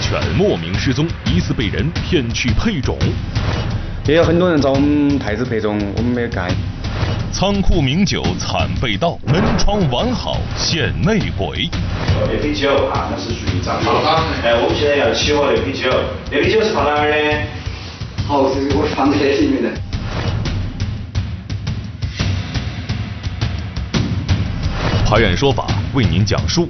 犬莫名失踪，疑似被人骗去配种。也有很多人找我们太子配种，我们没有干。仓库名酒惨被盗，门窗完好现内鬼。那批酒啊，那是属于赃款。哎，我们现在要起获那批酒，那批酒是放哪儿的？好，这个我放在里面的。法院说法为您讲述。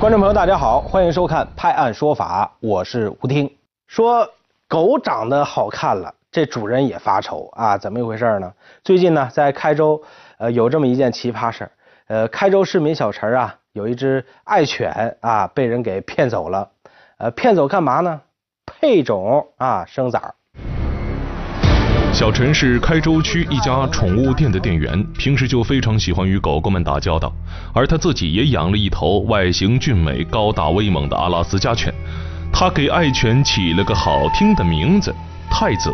观众朋友，大家好，欢迎收看《拍案说法》，我是吴听。说狗长得好看了，这主人也发愁啊，怎么一回事呢？最近呢，在开州，呃，有这么一件奇葩事儿。呃，开州市民小陈啊，有一只爱犬啊，被人给骗走了。呃，骗走干嘛呢？配种啊，生崽儿。小陈是开州区一家宠物店的店员，平时就非常喜欢与狗狗们打交道，而他自己也养了一头外形俊美、高大威猛的阿拉斯加犬。他给爱犬起了个好听的名字——太子。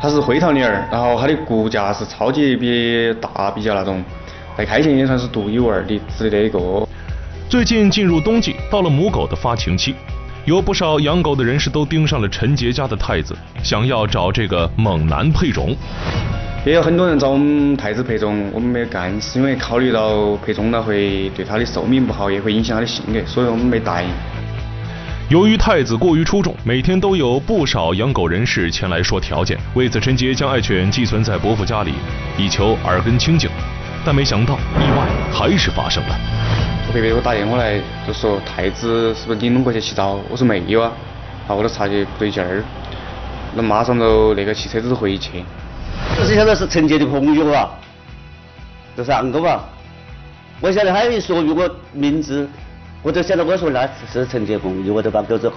它是灰桃领儿，然后它的骨架是超级比大，比较那种，在开县也算是独一无二的，只的一个。最近进入冬季，到了母狗的发情期。有不少养狗的人士都盯上了陈杰家的太子，想要找这个猛男配种。也有很多人找我们太子配种，我们没有干，是因为考虑到配种了会对他的寿命不好，也会影响他的性格，所以我们没答应。由于太子过于出众，每天都有不少养狗人士前来说条件。为此，陈杰将爱犬寄存在伯父家里，以求耳根清净。但没想到，意外还是发生了。我伯伯给我打电话来，就说太子是不是你弄过去洗澡？我说没有啊，那我就察觉不对劲儿，那马上就那个骑车子回去。这是晓得是陈杰的朋友啊，就是啷个吧？我晓得他一说如果名字，我就晓得我说那是陈杰朋友，我就把狗子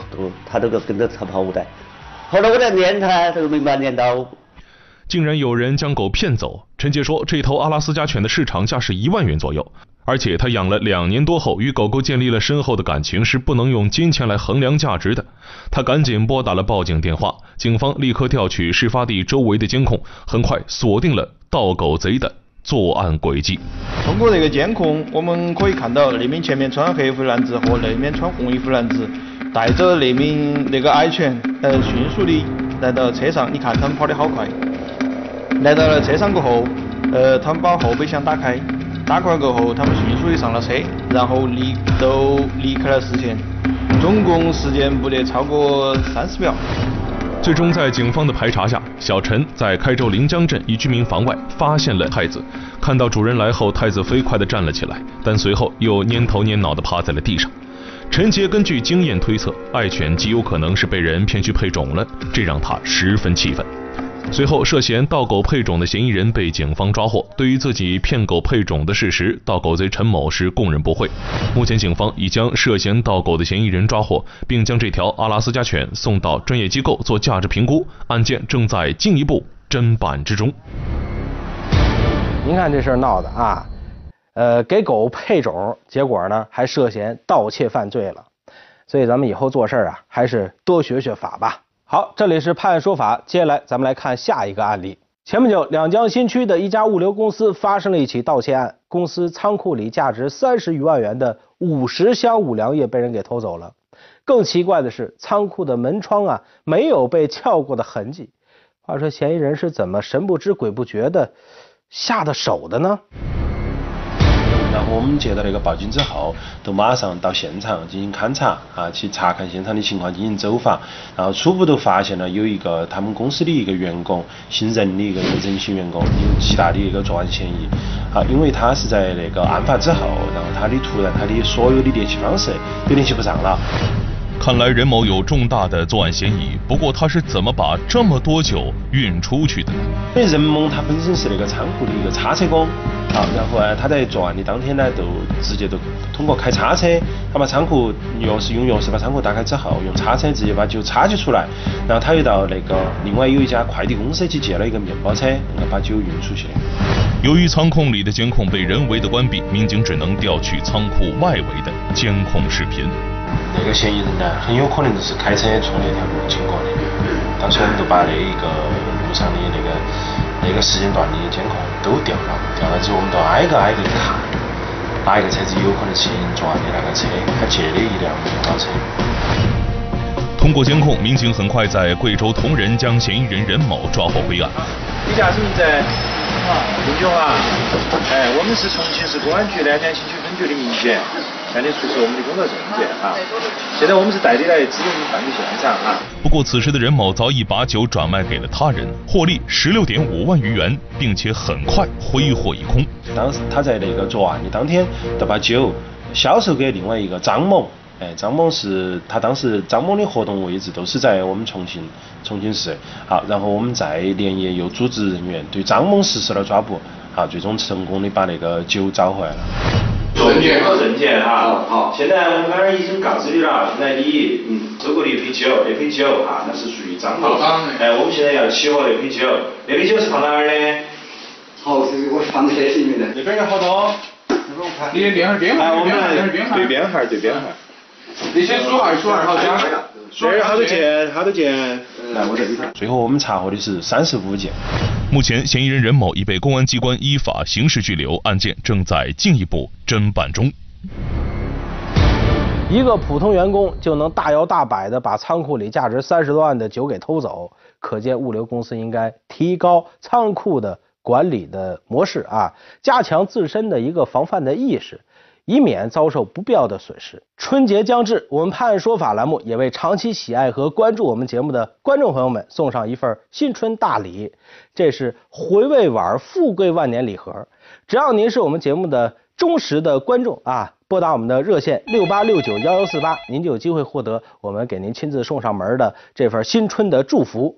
他都个跟着他跑的。后来我在撵他，他都没把撵到。竟然有人将狗骗走。陈杰说，这头阿拉斯加犬的市场价是一万元左右。而且他养了两年多后，与狗狗建立了深厚的感情，是不能用金钱来衡量价值的。他赶紧拨打了报警电话，警方立刻调取事发地周围的监控，很快锁定了盗狗贼的作案轨迹。通过这个监控，我们可以看到那名前面穿黑衣服男子和那面穿红衣服男子带着那名那个爱犬，呃，迅速的来到车上。你看他们跑得好快。来到了车上过后，呃，他们把后备箱打开。打开过后，他们迅速的上了车，然后离都离开了视线，总共时间不得超过三十秒。最终在警方的排查下，小陈在开州临江镇一居民房外发现了太子。看到主人来后，太子飞快地站了起来，但随后又蔫头蔫脑地趴在了地上。陈杰根据经验推测，爱犬极有可能是被人骗去配种了，这让他十分气愤。随后，涉嫌盗狗配种的嫌疑人被警方抓获。对于自己骗狗配种的事实，盗狗贼陈某是供认不讳。目前，警方已将涉嫌盗狗的嫌疑人抓获，并将这条阿拉斯加犬送到专业机构做价值评估，案件正在进一步侦办之中。您看这事儿闹的啊，呃，给狗配种，结果呢还涉嫌盗窃犯罪了。所以咱们以后做事啊，还是多学学法吧。好，这里是判案说法。接下来咱们来看下一个案例。前不久，两江新区的一家物流公司发生了一起盗窃案，公司仓库里价值三十余万元的五十箱五粮液被人给偷走了。更奇怪的是，仓库的门窗啊没有被撬过的痕迹。话说，嫌疑人是怎么神不知鬼不觉的下的手的呢？然后我们接到那个报警之后，都马上到现场进行勘查啊，去查看现场的情况进行走访，然后初步都发现了有一个他们公司的一个员工，姓任的一个任性员工，有极大的一个作案嫌疑啊，因为他是在那个案发之后，然后他的突然他的所有的联系方式都联系不上了。看来任某有重大的作案嫌疑，不过他是怎么把这么多酒运出去的呢？因为任某他本身是那个仓库的一个叉车工，啊，然后呢，他在作案的当天呢，就直接就通过开叉车，他把仓库钥匙用钥匙把仓库打开之后，用叉车直接把酒叉起出来，然后他又到那个另外有一家快递公司去借了一个面包车，然后把酒运出去。由于仓库里的监控被人为的关闭，民警只能调取仓库外围的监控视频。那个嫌疑人呢，很有可能就是开车从那条路经过的。当时我们就把那一个路上的那个时间段的监控都调了，调了之后我们到挨个挨个看，哪一个车子有可能骑人作案的那个车，他借的一辆公交车。通过监控，民警很快在贵州铜仁将嫌疑人任某抓获归案。你驾驶名字？林军华。哎，我们是重庆市公安局南江新区分局的民警，向你出示我们的工作证件啊。现在我们是代理来指认犯罪现场啊。不过，此时的任某早已把酒转卖给了他人，获利十六点五万余元，并且很快挥霍一空。当时他在那个作案的当天，就把酒销售给另外一个张某。哎，张某是他当时张某的活动位置都是在我们重庆重庆市。好，然后我们再连夜又组织人员对张某实施了抓捕。好，最终成功的把那个酒找回来了。证件好证件哈。好。现在我们刚才已经告知你了，现在你嗯收购的一瓶酒，那瓶酒哈，那是属于张的。哎，我们现在要起火那瓶酒，那瓶酒是放哪儿的？好，是我放在这里面的。那边有好多。你的编号编号。哎，我们来对编号对编号。你先数二，数号好加。这好多件，好多件。来，我这里头。最后我们查获的是三十五件。目前，嫌疑人任某已被公安机关依法刑事拘留，案件正在进一步侦办中。一个普通员工就能大摇大摆的把仓库里价值三十多万的酒给偷走，可见物流公司应该提高仓库的管理的模式啊，加强自身的一个防范的意识。以免遭受不必要的损失。春节将至，我们判案说法栏目也为长期喜爱和关注我们节目的观众朋友们送上一份新春大礼，这是回味碗富贵万年礼盒。只要您是我们节目的忠实的观众啊，拨打我们的热线六八六九幺幺四八，您就有机会获得我们给您亲自送上门的这份新春的祝福。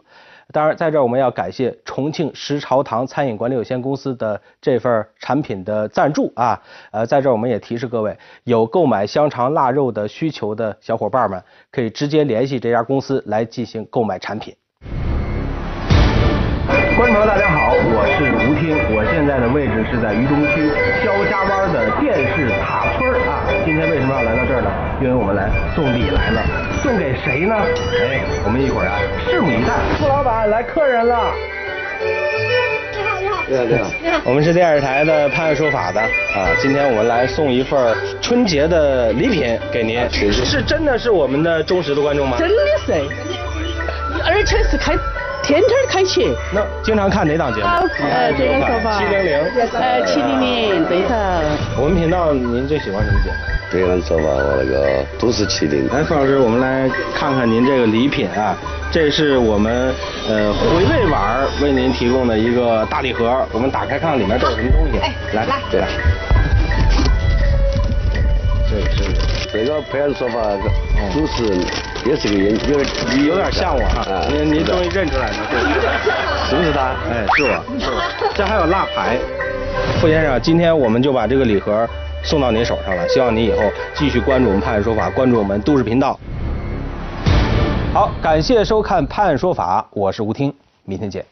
当然，在这儿我们要感谢重庆石朝堂餐饮管理有限公司的这份产品的赞助啊。呃，在这儿我们也提示各位，有购买香肠腊肉的需求的小伙伴们，可以直接联系这家公司来进行购买产品。观众朋友，大家好，我是吴听，我现在的位置是在渝中区呢？因为我们来送礼来了，送给谁呢？哎，我们一会儿啊，拭目以待。付老板，来客人了。你好，你好。你好，你好。你好。我们是电视台的判案说法的啊，今天我们来送一份春节的礼品给您。是真的是我们的忠实的观众吗？真的是，而且是开。天天开启，那经常看哪档节目？呃，这个说法。七零零。呃，七零零，对头。我们频道您最喜欢什么节目？别人说法，我那个都是七零。来，付老师，我们来看看您这个礼品啊，这是我们呃回味碗为您提供的一个大礼盒，我们打开看看里面都有什么东西。哎，来，来，对。这是这个培养说法主持人也是个演，有点有点像我哈。您您终于认出来了，是不是他？哎，是我，是我。这还有蜡牌，傅先生，今天我们就把这个礼盒送到您手上了，希望您以后继续关注我们判案说法，关注我们都市频道。好，感谢收看判案说法，我是吴听，明天见。